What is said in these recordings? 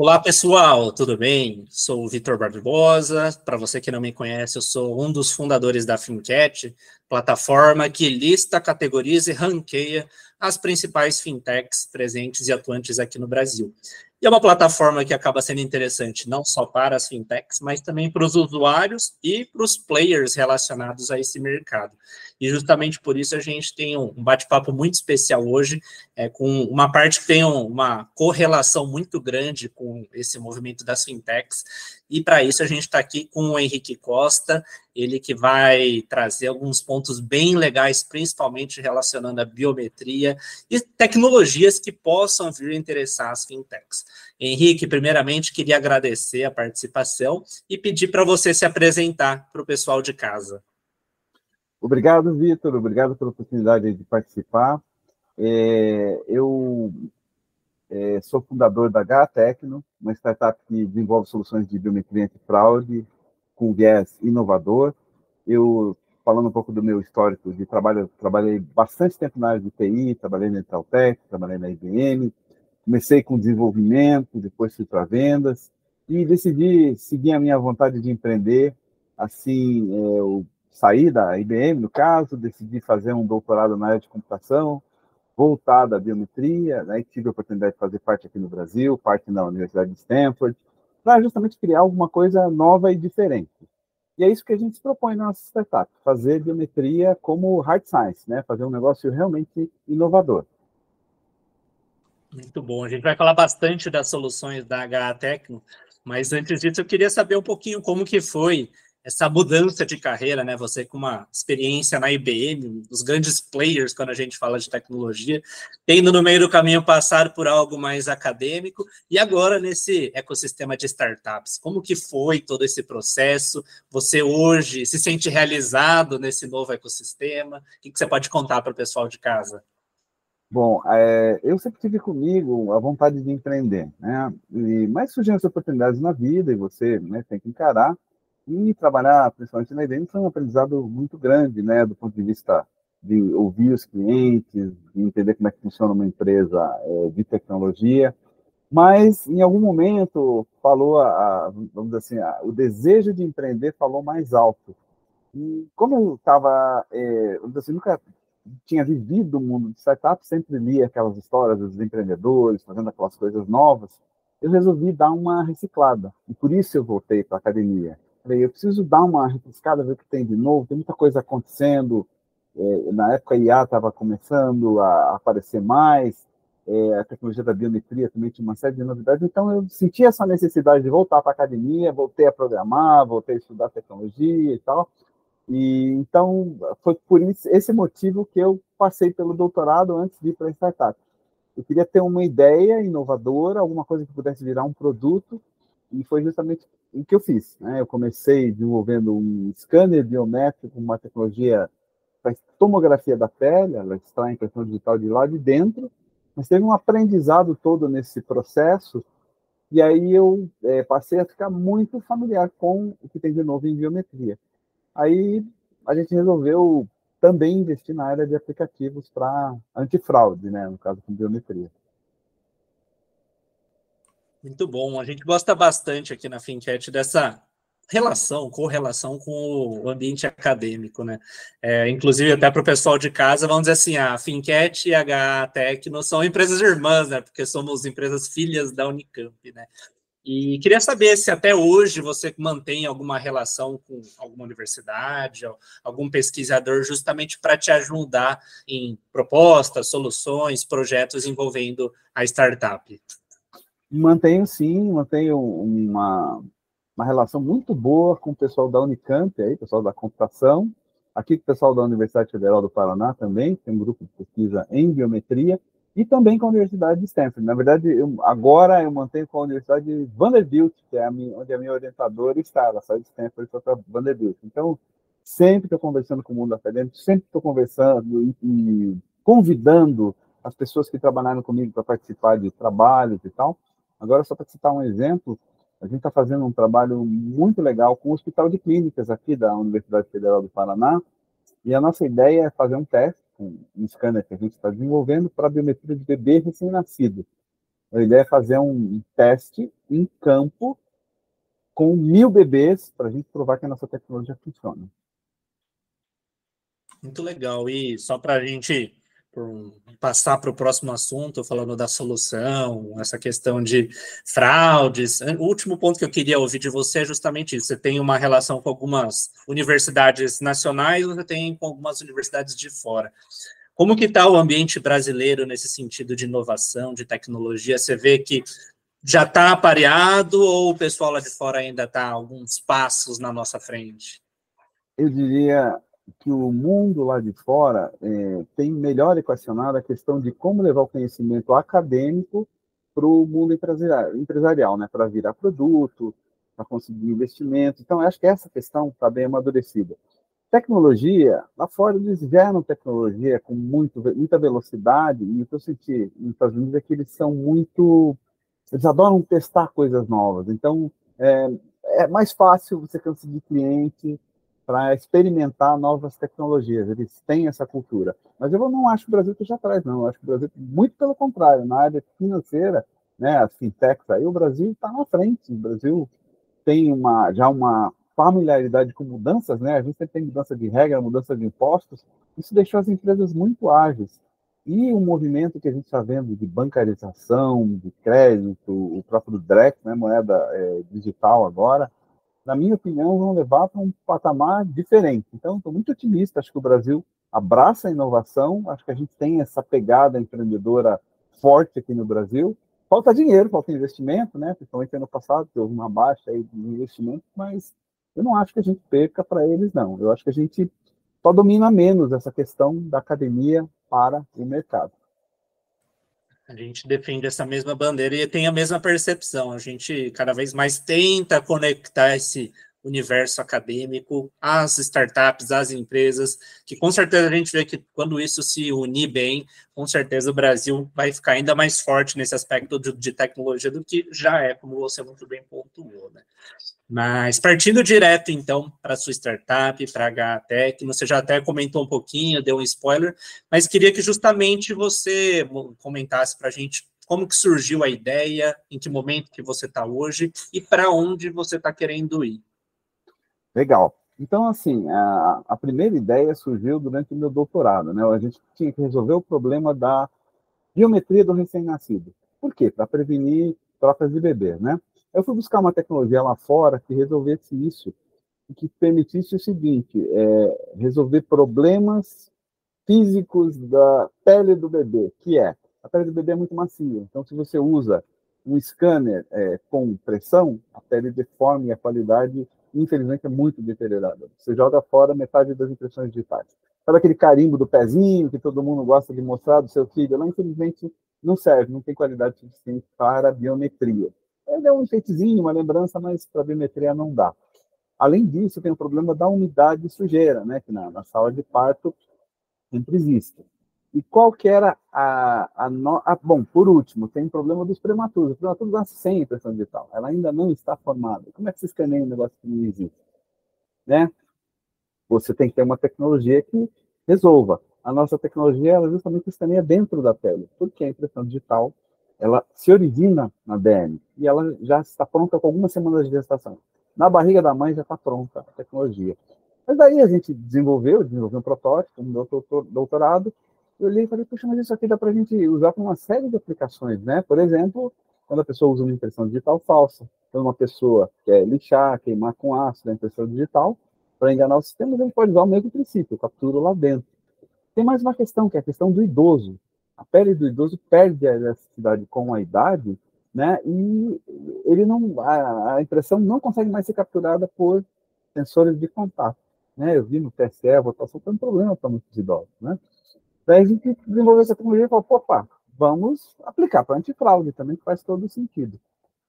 Olá, pessoal, tudo bem? Sou o Vitor Barbosa. Para você que não me conhece, eu sou um dos fundadores da Fincat, plataforma que lista, categoriza e ranqueia as principais fintechs presentes e atuantes aqui no Brasil. E é uma plataforma que acaba sendo interessante não só para as fintechs, mas também para os usuários e para os players relacionados a esse mercado. E justamente por isso a gente tem um bate-papo muito especial hoje, é, com uma parte que tem uma correlação muito grande com esse movimento das fintechs. E para isso a gente está aqui com o Henrique Costa, ele que vai trazer alguns pontos bem legais, principalmente relacionando a biometria e tecnologias que possam vir a interessar as fintechs. Henrique, primeiramente, queria agradecer a participação e pedir para você se apresentar para o pessoal de casa. Obrigado, Vitor. Obrigado pela oportunidade de participar. É, eu é, sou fundador da Gatecno, uma startup que desenvolve soluções de biometria antifraude com viés inovador. Eu, falando um pouco do meu histórico de trabalho, trabalhei bastante tempo na área de TI, trabalhei na Inteltec, trabalhei na IBM, comecei com desenvolvimento, depois fui para vendas, e decidi seguir a minha vontade de empreender. Assim, é, eu saí da IBM, no caso, decidi fazer um doutorado na área de computação, voltada à biometria, né, tive a oportunidade de fazer parte aqui no Brasil, parte na Universidade de Stanford, para justamente criar alguma coisa nova e diferente. E é isso que a gente se propõe na nossa startup, fazer biometria como hard science, né, fazer um negócio realmente inovador. Muito bom. A gente vai falar bastante das soluções da HA Tecno, mas antes disso eu queria saber um pouquinho como que foi essa mudança de carreira, né? Você com uma experiência na IBM, os grandes players quando a gente fala de tecnologia, tendo no meio do caminho passar por algo mais acadêmico e agora nesse ecossistema de startups. Como que foi todo esse processo? Você hoje se sente realizado nesse novo ecossistema? O que, que você pode contar para o pessoal de casa? Bom, é, eu sempre tive comigo a vontade de empreender, né? E, mas surgiram as oportunidades na vida e você né, tem que encarar. E trabalhar, principalmente na IBM, foi um aprendizado muito grande, né, do ponto de vista de ouvir os clientes, de entender como é que funciona uma empresa é, de tecnologia. Mas, em algum momento, falou, a, vamos dizer assim, a, o desejo de empreender falou mais alto. E como eu estava, é, dizer assim, nunca tinha vivido o mundo de startup, sempre lia aquelas histórias dos empreendedores, fazendo aquelas coisas novas, eu resolvi dar uma reciclada. E por isso eu voltei para a academia. Falei, eu preciso dar uma refrescada, ver o que tem de novo, tem muita coisa acontecendo. É, na época, a IA estava começando a aparecer mais, é, a tecnologia da biometria também tinha uma série de novidades, então eu senti essa necessidade de voltar para a academia, voltei a programar, voltei a estudar tecnologia e tal. E então foi por isso, esse motivo que eu passei pelo doutorado antes de ir para a startup. Eu queria ter uma ideia inovadora, alguma coisa que pudesse virar um produto e foi justamente o que eu fiz. Né? Eu comecei desenvolvendo um scanner biométrico, uma tecnologia para tomografia da pele, ela extrai impressão digital de lá de dentro, mas teve um aprendizado todo nesse processo, e aí eu é, passei a ficar muito familiar com o que tem de novo em biometria. Aí a gente resolveu também investir na área de aplicativos para antifraude, né, no caso com biometria. Muito bom. A gente gosta bastante aqui na Fincat dessa relação, correlação com o ambiente acadêmico, né? É, inclusive, até para o pessoal de casa, vamos dizer assim, a Fincat e a Tecno são empresas irmãs, né? Porque somos empresas filhas da Unicamp, né? E queria saber se até hoje você mantém alguma relação com alguma universidade, algum pesquisador, justamente para te ajudar em propostas, soluções, projetos envolvendo a startup. Mantenho sim, mantenho uma, uma relação muito boa com o pessoal da Unicamp, aí, pessoal da computação, aqui com o pessoal da Universidade Federal do Paraná também, tem um grupo de pesquisa em biometria, e também com a Universidade de Stanford. Na verdade, eu, agora eu mantenho com a Universidade de Vanderbilt, que é a minha, onde a minha orientadora está, ela sai de Stanford e foi para Vanderbilt. Então, sempre estou conversando com o mundo acadêmico, sempre estou conversando e, e convidando as pessoas que trabalharam comigo para participar de trabalhos e tal. Agora, só para citar um exemplo, a gente está fazendo um trabalho muito legal com o Hospital de Clínicas aqui da Universidade Federal do Paraná, e a nossa ideia é fazer um teste, um, scanner que a gente está desenvolvendo para biometria de bebê recém-nascido. A ideia é fazer um teste em campo com mil bebês para a gente provar que a nossa tecnologia funciona. Muito legal. E só para a gente passar para o próximo assunto, falando da solução, essa questão de fraudes. O último ponto que eu queria ouvir de você é justamente isso. Você tem uma relação com algumas universidades nacionais, você tem com algumas universidades de fora. Como que está o ambiente brasileiro nesse sentido de inovação, de tecnologia? Você vê que já está apareado ou o pessoal lá de fora ainda está alguns passos na nossa frente? Eu diria que o mundo lá de fora é, tem melhor equacionado a questão de como levar o conhecimento acadêmico para o mundo empresarial, empresarial né, para virar produto, para conseguir investimento. Então, acho que essa questão está bem amadurecida. Tecnologia, lá fora eles geram tecnologia com muito, muita velocidade, e o que eu senti nos Estados Unidos é que eles são muito. Eles adoram testar coisas novas. Então, é, é mais fácil você conseguir cliente, para experimentar novas tecnologias. Eles têm essa cultura. Mas eu não acho que o Brasil esteja atrás, não. Eu acho que o Brasil, muito pelo contrário, na área financeira, né, as fintechs aí, o Brasil está na frente. O Brasil tem uma, já uma familiaridade com mudanças, né? A gente tem mudança de regra, mudança de impostos. Isso deixou as empresas muito ágeis. E o movimento que a gente está vendo de bancarização, de crédito, o próprio DREC, né, moeda é, digital agora, na minha opinião, vão levar para um patamar diferente. Então, estou muito otimista. Acho que o Brasil abraça a inovação. Acho que a gente tem essa pegada empreendedora forte aqui no Brasil. Falta dinheiro, falta investimento, né? Principalmente ano passado, houve uma baixa aí de investimento, mas eu não acho que a gente perca para eles, não. Eu acho que a gente só domina menos essa questão da academia para o mercado. A gente defende essa mesma bandeira e tem a mesma percepção. A gente cada vez mais tenta conectar esse universo acadêmico às startups, às empresas, que com certeza a gente vê que quando isso se unir bem, com certeza o Brasil vai ficar ainda mais forte nesse aspecto de, de tecnologia do que já é, como você muito bem pontuou, né? Mas partindo direto, então, para sua startup, para a HTech, você já até comentou um pouquinho, deu um spoiler, mas queria que justamente você comentasse para a gente como que surgiu a ideia, em que momento que você está hoje e para onde você está querendo ir. Legal. Então, assim, a, a, primeira ideia surgiu durante o meu doutorado, né? A gente tinha que resolver o problema da biometria do recém-nascido. Por quê? Para prevenir trocas de bebê, né? Eu fui buscar uma tecnologia lá fora que resolvesse isso e que permitisse o seguinte: é, resolver problemas físicos da pele do bebê, que é a pele do bebê é muito macia. Então, se você usa um scanner é, com pressão, a pele deforma e a qualidade, infelizmente, é muito deteriorada. Você joga fora metade das impressões digitais. Sabe aquele carimbo do pezinho que todo mundo gosta de mostrar do seu filho? Lá, infelizmente, não serve, não tem qualidade suficiente para a biometria. Ele é um enfeitezinho, uma lembrança, mas para biometria não dá. Além disso, tem o problema da umidade e sujeira, né, que na, na sala de parto sempre existe. E qual que era a, a, no... Bom, por último, tem problema dos prematuros. O prematuro nasce sem impressão digital. Ela ainda não está formada. Como é que se escaneia um negócio que não existe? Né? Você tem que ter uma tecnologia que resolva. A nossa tecnologia, ela justamente escaneia dentro da pele, porque a impressão digital ela se origina na DM e ela já está pronta com algumas semanas de gestação. Na barriga da mãe já está pronta a tecnologia. Mas daí a gente desenvolveu, desenvolveu um protótipo, um doutorado, eu olhei e falei, puxa, mas isso aqui dá para a gente usar para uma série de aplicações, né? Por exemplo, quando a pessoa usa uma impressão digital falsa, quando uma pessoa quer lixar, queimar com ácido a impressão digital, para enganar o sistema, gente pode usar o mesmo princípio, eu capturo lá dentro. Tem mais uma questão, que é a questão do idoso a pele do idoso perde a elasticidade com a idade, né? E ele não, a, a, impressão não consegue mais ser capturada por sensores de contato, né? Eu vi no TSE a votação tem um problema para muitos idosos, né? Daí a gente desenvolveu essa tecnologia e falou, opa, vamos aplicar para antifraude também, que faz todo sentido.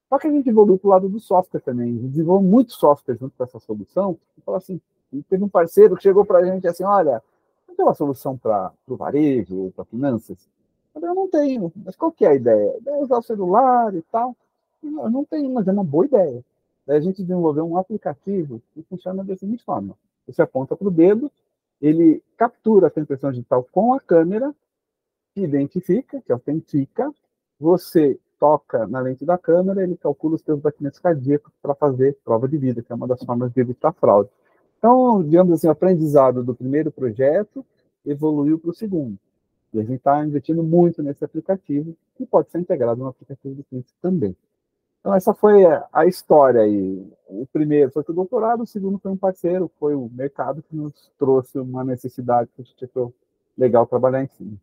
Só que a gente evoluiu para o lado do software também, a gente desenvolveu muito software junto com essa solução, e falou assim, teve um parceiro que chegou para a gente assim, olha, não tem uma solução para o varejo ou para finanças? Eu não tenho. Mas qual que é a ideia? É usar o celular e tal. Eu não tenho, mas é uma boa ideia. Daí a gente desenvolveu um aplicativo que funciona da seguinte forma. Você aponta para o dedo, ele captura a impressão digital com a câmera, identifica, que autentica, você toca na lente da câmera, ele calcula os seus batimentos cardíacos para fazer prova de vida, que é uma das formas de evitar fraude. Então, digamos assim, o aprendizado do primeiro projeto evoluiu para o segundo. E a gente está investindo muito nesse aplicativo, que pode ser integrado no aplicativo do cliente também. Então, essa foi a história aí. O primeiro foi o doutorado, o segundo foi um parceiro, foi o mercado que nos trouxe uma necessidade que a gente achou legal trabalhar em cima.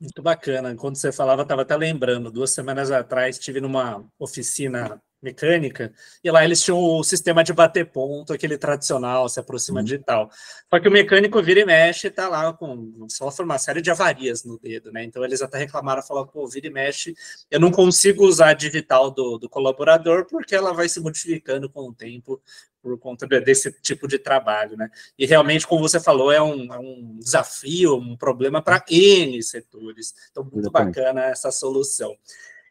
Muito bacana. Quando você falava, estava até lembrando. Duas semanas atrás, estive numa oficina mecânica, e lá eles tinham o sistema de bater ponto, aquele tradicional, se aproxima uhum. digital. Só que o mecânico vira e mexe e tá lá com sofre uma série de avarias no dedo, né? Então eles até reclamaram, falaram, pô, vira e mexe, eu não consigo usar a digital do, do colaborador porque ela vai se modificando com o tempo por conta desse tipo de trabalho, né? E realmente, como você falou, é um, é um desafio, um problema para N setores. Então, muito bacana essa solução.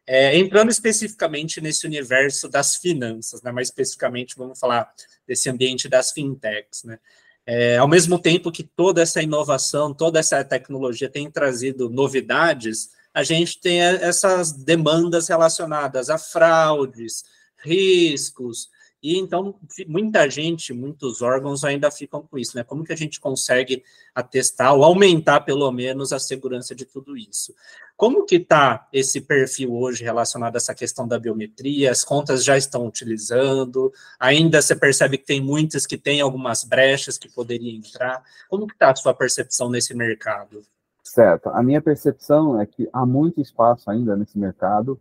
É, entrando especificamente nesse universo das finanças, né, mais especificamente vamos falar desse ambiente das fintechs, né? É, ao mesmo tempo que toda essa inovação, toda essa tecnologia tem trazido novidades, a gente tem essas demandas relacionadas a fraudes, riscos, e então, muita gente, muitos órgãos ainda ficam com isso, né? Como que a gente consegue atestar ou aumentar, pelo menos, a segurança de tudo isso? Como que está esse perfil hoje relacionado a essa questão da biometria? As contas já estão utilizando? Ainda você percebe que tem muitas que têm algumas brechas que poderiam entrar? Como que está a sua percepção nesse mercado? Certo. A minha percepção é que há muito espaço ainda nesse mercado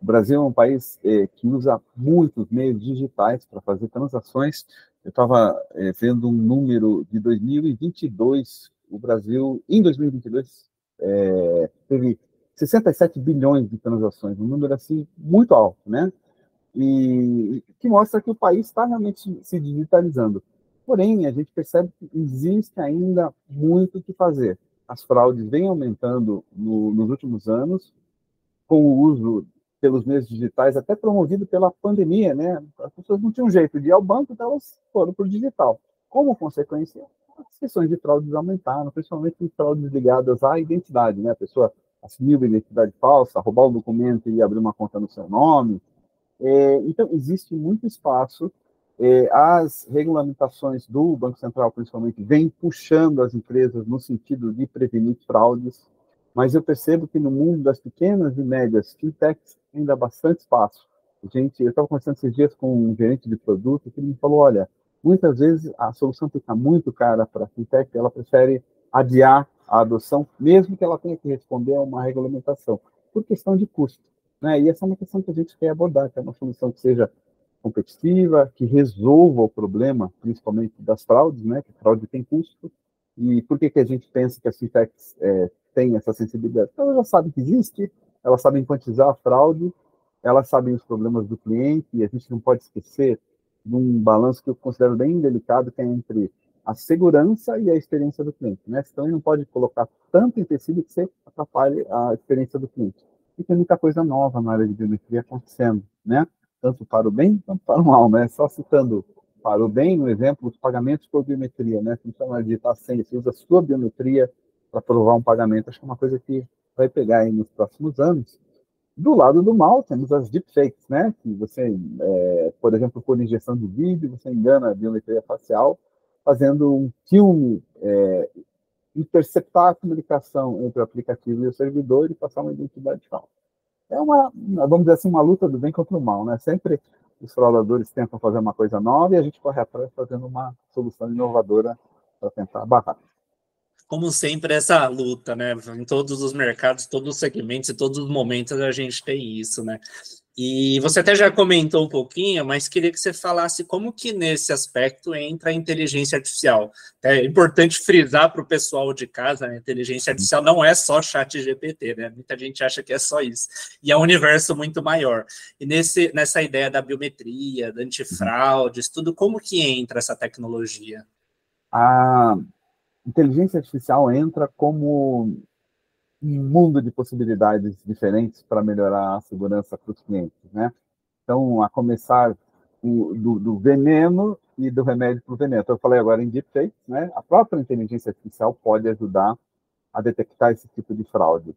o Brasil é um país é, que usa muitos meios digitais para fazer transações. Eu estava é, vendo um número de 2022. O Brasil, em 2022, é, teve 67 bilhões de transações, um número assim muito alto, né? E que mostra que o país está realmente se digitalizando. Porém, a gente percebe que existe ainda muito o que fazer. As fraudes vêm aumentando no, nos últimos anos, com o uso pelos meios digitais, até promovido pela pandemia, né? As pessoas não tinham jeito de ir ao banco, então elas foram para o digital. Como consequência, as questões de fraudes aumentaram, principalmente fraudes ligadas à identidade, né? A pessoa assumiu uma identidade falsa, roubar um documento e abrir uma conta no seu nome. É, então, existe muito espaço. É, as regulamentações do Banco Central, principalmente, vêm puxando as empresas no sentido de prevenir fraudes, mas eu percebo que no mundo das pequenas e médias fintechs ainda bastante espaço. Gente, eu estava conversando esses dias com um gerente de produto que me falou, olha, muitas vezes a solução fica muito cara para a fintech, ela prefere adiar a adoção, mesmo que ela tenha que responder a uma regulamentação, por questão de custo. Né? E essa é uma questão que a gente quer abordar, que é uma solução que seja competitiva, que resolva o problema, principalmente das fraudes, né? que fraude tem custo. E por que, que a gente pensa que as fintechs é, têm essa sensibilidade? Então, ela já sabe que existe, elas sabem quantizar a fraude, elas sabem os problemas do cliente, e a gente não pode esquecer de um balanço que eu considero bem delicado, que é entre a segurança e a experiência do cliente. Né? Então, não pode colocar tanto em tecido que você atrapalhe a experiência do cliente. E tem muita coisa nova na área de biometria acontecendo, né? tanto para o bem quanto para o mal. Né? Só citando para o bem, no exemplo, os pagamentos por biometria. Né? Você não chama de digitar senha, você usa a sua biometria para provar um pagamento. Acho que é uma coisa que vai pegar aí nos próximos anos. Do lado do mal, temos as deepfakes, né? Que você, é, por exemplo, por injeção de vídeo, você engana a biometria facial, fazendo um filme, é, interceptar a comunicação entre o aplicativo e o servidor e passar uma identidade falsa. É uma, vamos dizer assim, uma luta do bem contra o mal, né? Sempre os fraudadores tentam fazer uma coisa nova e a gente corre atrás fazendo uma solução inovadora para tentar barrar como sempre, essa luta, né? Em todos os mercados, todos os segmentos e todos os momentos a gente tem isso, né? E você até já comentou um pouquinho, mas queria que você falasse como que nesse aspecto entra a inteligência artificial. É importante frisar para o pessoal de casa, a inteligência artificial não é só chat GPT, né? Muita gente acha que é só isso. E é um universo muito maior. E nesse, nessa ideia da biometria, da antifraudes, tudo, como que entra essa tecnologia? Ah, inteligência artificial entra como um mundo de possibilidades diferentes para melhorar a segurança para os clientes, né? Então, a começar do, do veneno e do remédio para o veneno. Então, eu falei agora em deepfake, né? A própria inteligência artificial pode ajudar a detectar esse tipo de fraude.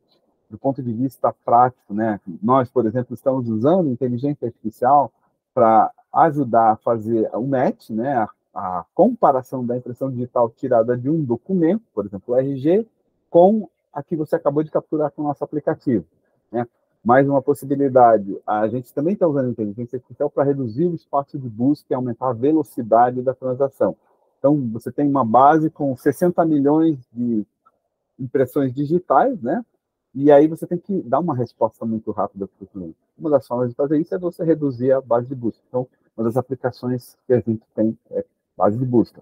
do ponto de vista prático, né? Nós, por exemplo, estamos usando inteligência artificial para ajudar a fazer o match, né? A, a, comparação da impressão digital tirada de um documento, por exemplo, o RG, com a que você acabou de capturar com o nosso aplicativo. Né? Mais uma possibilidade, a gente também está usando inteligência artificial para reduzir o espaço de busca e aumentar a velocidade da transação. Então, você tem uma base com 60 milhões de impressões digitais, né? E aí você tem que dar uma resposta muito rápida para o cliente. Uma das formas de fazer isso é você reduzir a base de busca. Então, uma das aplicações que a gente tem é base de busca.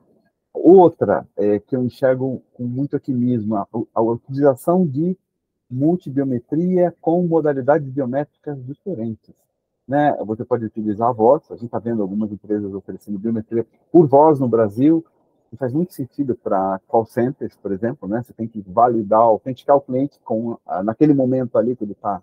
Outra é, que eu enxergo com muito otimismo, a, a utilização de multibiometria com modalidades biométricas diferentes. Né? Você pode utilizar a voz, a gente está vendo algumas empresas oferecendo biometria por voz no Brasil, e faz muito sentido para call centers, por exemplo, né? Você tem que validar, autenticar o cliente com, naquele momento ali que ele está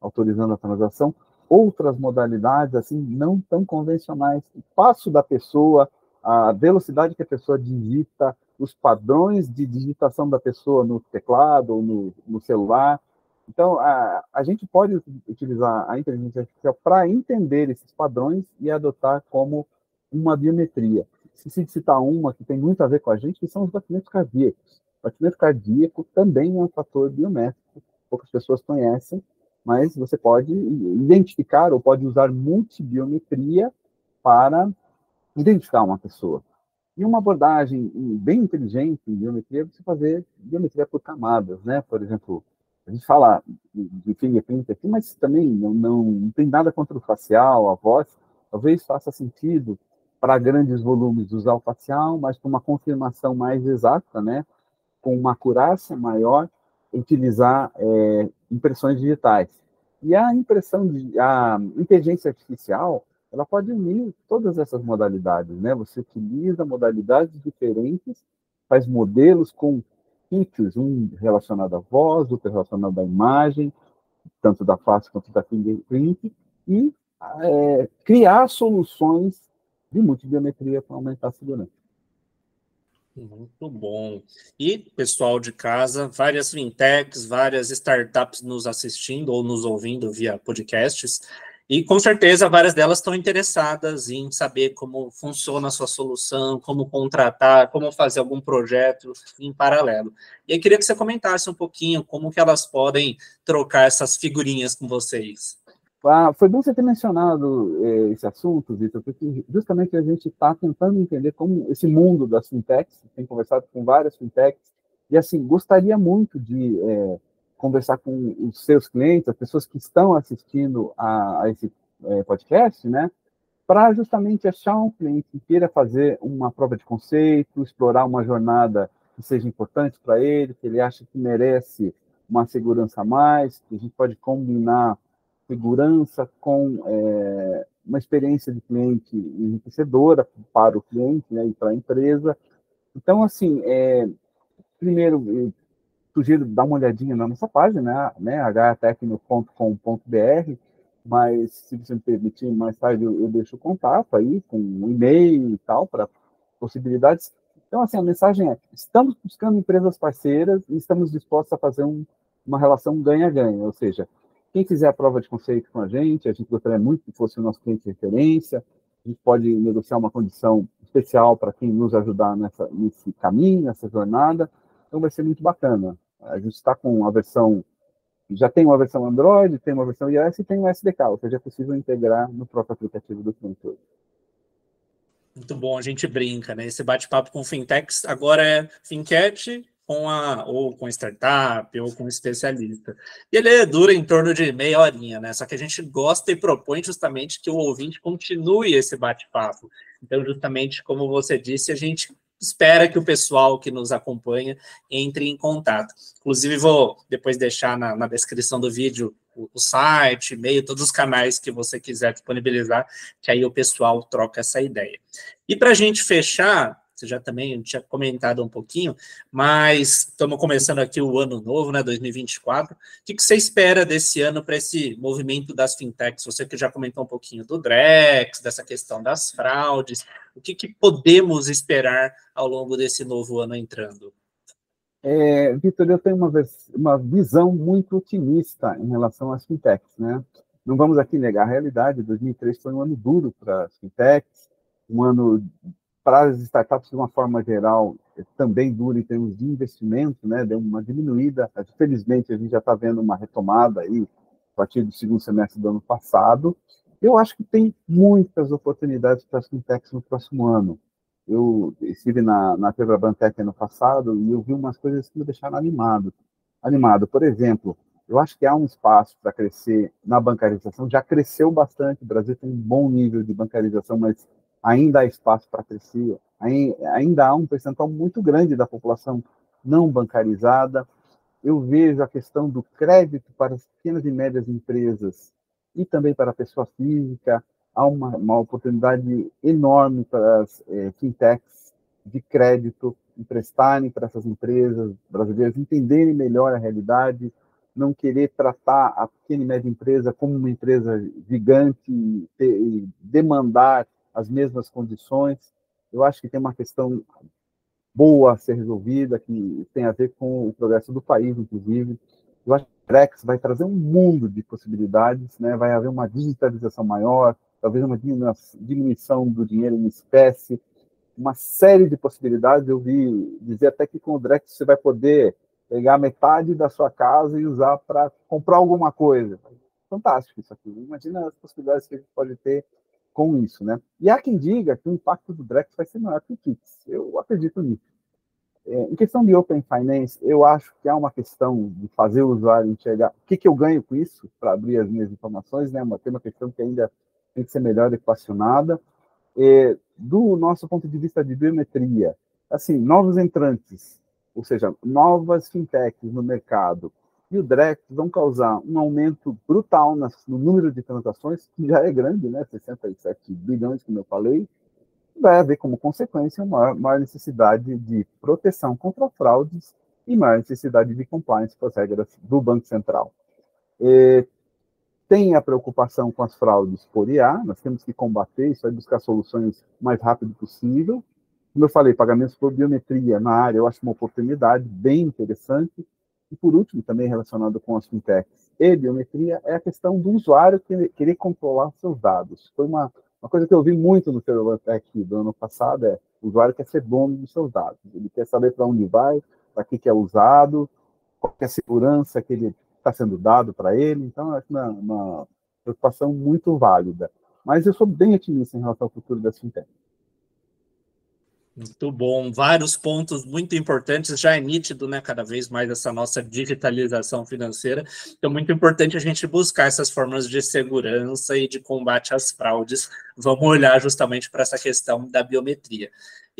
autorizando a transação. Outras modalidades, assim, não tão convencionais. O passo da pessoa, a velocidade que a pessoa digita, os padrões de digitação da pessoa no teclado ou no, no celular. Então, a, a gente pode utilizar a inteligência artificial para entender esses padrões e adotar como uma biometria de citar uma que tem muito a ver com a gente, que são os batimentos cardíacos. O batimento cardíaco também é um fator biométrico, poucas pessoas conhecem, mas você pode identificar ou pode usar multibiometria para identificar uma pessoa. E uma abordagem bem inteligente em biometria é você fazer biometria por camadas, né? Por exemplo, a gente fala de fingerprint aqui, mas também não, não, não tem nada contra o facial, a voz. Talvez faça sentido para grandes volumes usar o facial, mas com uma confirmação mais exata, né, com uma acurácia maior, utilizar é, impressões digitais. E a impressão de a inteligência artificial, ela pode unir todas essas modalidades, né? Você utiliza modalidades diferentes, faz modelos com features, um relacionado à voz, outro relacionado à imagem, tanto da face quanto da fingerprint, e é, criar soluções de multibiometria para aumentar a segurança. Muito bom. E, pessoal de casa, várias fintechs, várias startups nos assistindo ou nos ouvindo via podcasts. E com certeza várias delas estão interessadas em saber como funciona a sua solução, como contratar, como fazer algum projeto em paralelo. E aí queria que você comentasse um pouquinho como que elas podem trocar essas figurinhas com vocês. Ah, foi bom você ter mencionado eh, esse assunto, Vitor, porque justamente a gente está tentando entender como esse mundo das fintechs, tem conversado com várias fintechs, e assim, gostaria muito de eh, conversar com os seus clientes, as pessoas que estão assistindo a, a esse eh, podcast, né, para justamente achar um cliente que queira fazer uma prova de conceito, explorar uma jornada que seja importante para ele, que ele acha que merece uma segurança a mais, que a gente pode combinar segurança com é, uma experiência de cliente enriquecedora para o cliente né, e para a empresa. Então, assim, é, primeiro, sugiro dar uma olhadinha na nossa página, né, htecno.com.br, mas se você me permitir, mais tarde eu, eu deixo o contato aí, com um e-mail e tal, para possibilidades. Então, assim, a mensagem é: estamos buscando empresas parceiras e estamos dispostos a fazer um, uma relação ganha-ganha, ou seja, quem fizer a prova de conceito com a gente, a gente gostaria muito que fosse o nosso cliente de referência. A gente pode negociar uma condição especial para quem nos ajudar nessa, nesse caminho, nessa jornada. Então vai ser muito bacana. A gente está com a versão, já tem uma versão Android, tem uma versão iOS e tem um SDK, ou seja, é possível integrar no próprio aplicativo do hoje. Muito bom, a gente brinca, né? Esse bate-papo com fintechs agora é Fincat com a ou com startup ou com especialista. E ele dura em torno de meia horinha, né? Só que a gente gosta e propõe justamente que o ouvinte continue esse bate-papo. Então, justamente como você disse, a gente espera que o pessoal que nos acompanha entre em contato. Inclusive, vou depois deixar na, na descrição do vídeo o, o site, e-mail, todos os canais que você quiser disponibilizar, que aí o pessoal troca essa ideia. E para a gente fechar, você já também tinha comentado um pouquinho, mas estamos começando aqui o ano novo, né, 2024. O que, que você espera desse ano para esse movimento das fintechs? Você que já comentou um pouquinho do Drex, dessa questão das fraudes, o que, que podemos esperar ao longo desse novo ano entrando? É, Vitor, eu tenho uma, uma visão muito otimista em relação às fintechs, né? Não vamos aqui negar a realidade, 2003 foi um ano duro para as fintechs, um ano para as startups de uma forma geral também duro em termos de investimento, né? Deu uma diminuída, felizmente a gente já está vendo uma retomada aí a partir do segundo semestre do ano passado. Eu acho que tem muitas oportunidades para as fintechs no próximo ano. Eu estive na, na Febrabantec ano passado e eu vi umas coisas que me deixaram animado. Animado, por exemplo, eu acho que há um espaço para crescer na bancarização. Já cresceu bastante, o Brasil tem um bom nível de bancarização, mas ainda há espaço para crescer. Ainda há um percentual muito grande da população não bancarizada. Eu vejo a questão do crédito para as pequenas e médias empresas e também para a pessoa física, há uma, uma oportunidade enorme para as é, fintechs de crédito emprestarem para essas empresas brasileiras entenderem melhor a realidade, não querer tratar a pequena e média empresa como uma empresa gigante e, ter, e demandar as mesmas condições. Eu acho que tem uma questão boa a ser resolvida, que tem a ver com o progresso do país, inclusive. Eu acho que o Drex vai trazer um mundo de possibilidades, né? vai haver uma digitalização maior, talvez uma diminuição do dinheiro em espécie, uma série de possibilidades. Eu vi dizer até que com o Drex você vai poder pegar metade da sua casa e usar para comprar alguma coisa. Fantástico isso aqui. Imagina as possibilidades que a gente pode ter com isso, né? E há quem diga que o impacto do Drex vai ser maior que o Kix. Eu acredito nisso. É, em questão de Open Finance, eu acho que há uma questão de fazer o usuário enxergar o que, que eu ganho com isso para abrir as minhas informações, né? Uma, tem uma questão que ainda tem que ser melhor equacionada. É, do nosso ponto de vista de biometria, assim, novos entrantes, ou seja, novas fintechs no mercado e o Drex vão causar um aumento brutal no número de transações, que já é grande, né? 67 bilhões, como eu falei, vai haver como consequência uma maior necessidade de proteção contra fraudes e maior necessidade de compliance com as regras do Banco Central. E tem a preocupação com as fraudes por IA, nós temos que combater isso, vai buscar soluções o mais rápido possível. Como eu falei, pagamentos por biometria na área, eu acho uma oportunidade bem interessante. E por último, também relacionado com as fintechs e biometria, é a questão do usuário querer controlar seus dados. Foi uma, uma coisa que eu vi muito no Tech do ano passado, é o usuário quer ser dono dos seus dados. Ele quer saber para onde vai, para que, que é usado, qual é a segurança que ele está sendo dado para ele. Então, é uma, uma preocupação muito válida. Mas eu sou bem otimista em relação ao futuro das fintechs. Muito bom, vários pontos muito importantes, já é nítido, né, cada vez mais essa nossa digitalização financeira, então muito importante a gente buscar essas formas de segurança e de combate às fraudes, vamos olhar justamente para essa questão da biometria.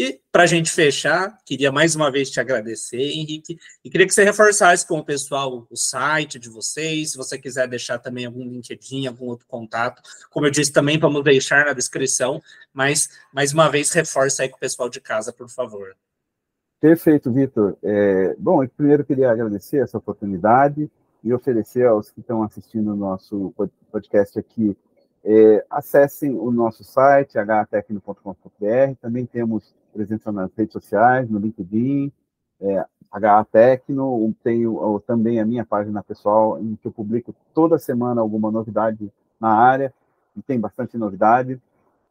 E para a gente fechar, queria mais uma vez te agradecer, Henrique, e queria que você reforçasse com o pessoal o site de vocês, se você quiser deixar também algum LinkedIn, algum outro contato. Como eu disse, também vamos deixar na descrição, mas mais uma vez reforça aí com o pessoal de casa, por favor. Perfeito, Vitor. É, bom, eu primeiro queria agradecer essa oportunidade e oferecer aos que estão assistindo o nosso podcast aqui é, acessem o nosso site, htecno.com.br. Também temos presença nas redes sociais, no LinkedIn, é, HATecno. Tenho também a minha página pessoal, em que eu publico toda semana alguma novidade na área, e tem bastante novidade.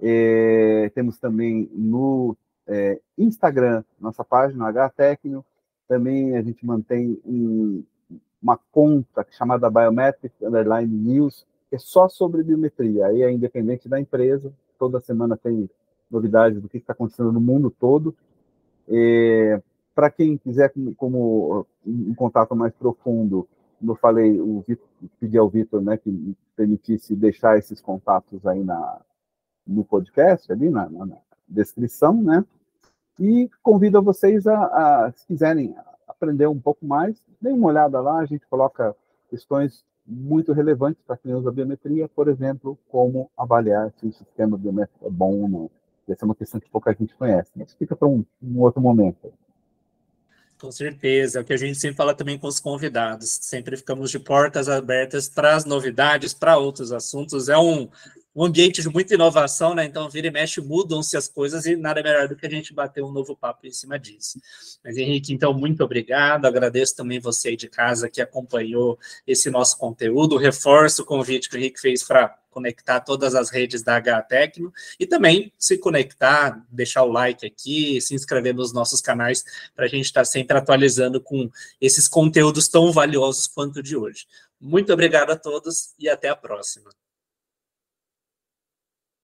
É, temos também no é, Instagram, nossa página, HTecno. Também a gente mantém um, uma conta chamada Biometric Underline News, é só sobre biometria. Aí é independente da empresa, toda semana tem novidades do que está acontecendo no mundo todo. É, Para quem quiser, como, como, um contato mais profundo, como eu falei, o Victor, pedi ao Vitor né, que permitisse deixar esses contatos aí na, no podcast, ali na, na, na descrição, né? E convido vocês a, a, se quiserem aprender um pouco mais, dêem uma olhada lá, a gente coloca questões muito relevantes para quem usa biometria, por exemplo, como avaliar se o sistema biométrico é bom ou não. Essa é uma questão que pouca gente conhece, mas fica para um, um, outro momento. Com certeza, é o que a gente sempre fala também com os convidados. Sempre ficamos de portas abertas para as novidades, para outros assuntos. É um, um ambiente de muita inovação, né? Então, vira e mexe, mudam-se as coisas e nada melhor do que a gente bater um novo papo em cima disso. Mas, Henrique, então, muito obrigado. Agradeço também você aí de casa que acompanhou esse nosso conteúdo. Reforço o convite que o Henrique fez para conectar todas as redes da H Tecno e também se conectar, deixar o like aqui, se inscrever nos nossos canais para a gente estar tá sempre atualizando com esses conteúdos tão valiosos quanto o de hoje. Muito obrigado a todos e até a próxima.